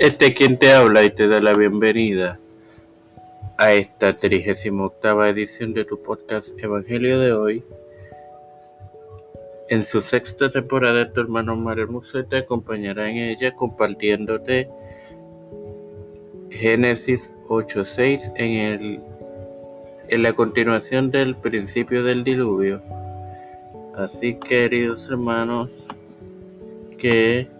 Este quien te habla y te da la bienvenida a esta 38 edición de tu podcast Evangelio de hoy. En su sexta temporada, tu hermano Mario Museo te acompañará en ella compartiéndote Génesis 8.6 en, el, en la continuación del principio del diluvio. Así, queridos hermanos, que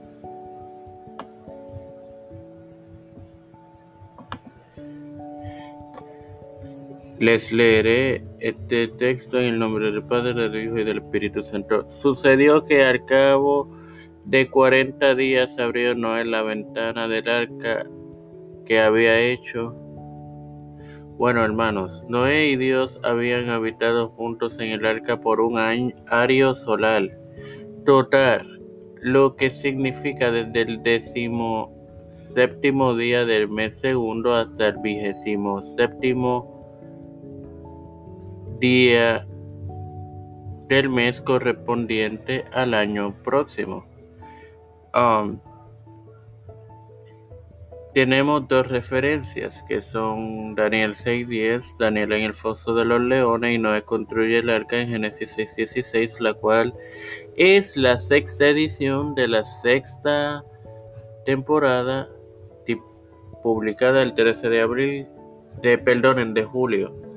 Les leeré este texto en el nombre del Padre, del Hijo y del Espíritu Santo. Sucedió que al cabo de cuarenta días abrió Noé la ventana del arca que había hecho. Bueno, hermanos, Noé y Dios habían habitado juntos en el arca por un año ario solar total, lo que significa desde el décimo séptimo día del mes segundo hasta el vigésimo séptimo día del mes correspondiente al año próximo. Um, tenemos dos referencias que son Daniel 6.10, Daniel en el foso de los leones y Noé construye el arca en Génesis 6.16, la cual es la sexta edición de la sexta temporada publicada el 13 de abril, de perdonen, de julio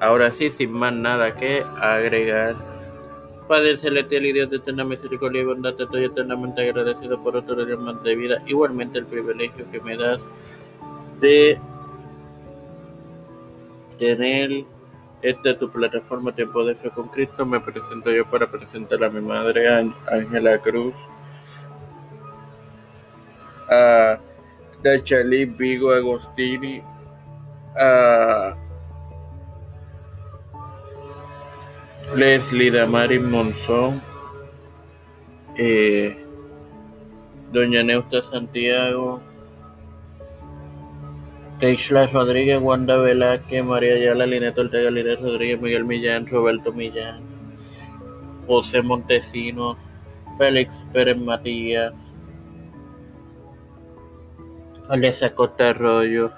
Ahora sí, sin más nada que agregar. Padre celestial y Dios de eterna misericordia y bondad, te estoy eternamente agradecido por otro día más de vida. Igualmente el privilegio que me das de tener esta tu plataforma Tiempo de Fe con Cristo. Me presento yo para presentar a mi madre Ángela Cruz, a Dachali Vigo Agostini, a Leslie Damaris Monzón, eh, Doña Neusta Santiago, Keishla Rodríguez, Wanda Velázquez, María Ayala, Linet Ortega, Linet Rodríguez, Miguel Millán, Roberto Millán, José Montesinos, Félix Pérez Matías, Alessa Costa Arroyo,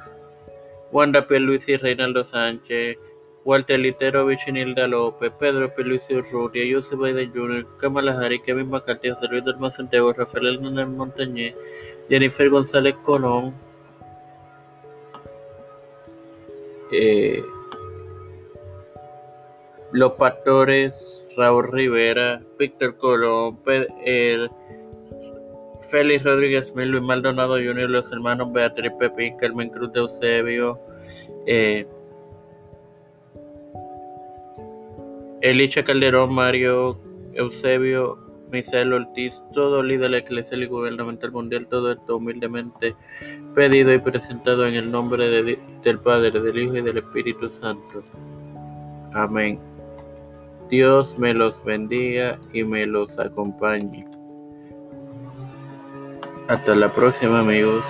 Wanda P. Luis y Reinaldo Sánchez, Walter Litero, Vichinilda López, Pedro Luis Urrutia, Joseph Biden Jr., Kamala Harris, Kevin McCarthy, José Luis Santiago, Rafael Hernández Montañez, Jennifer González Colón, eh, Los Pastores, Raúl Rivera, Víctor Colón, Félix Rodríguez Mil, Luis Maldonado Jr., los hermanos Beatriz Pepín, Carmen Cruz de Eusebio, eh, Elicha Calderón, Mario Eusebio, Misael Ortiz, todo líder eclesial y gubernamental mundial, todo esto humildemente pedido y presentado en el nombre del Padre, del Hijo y del Espíritu Santo. Amén. Dios me los bendiga y me los acompañe. Hasta la próxima amigos.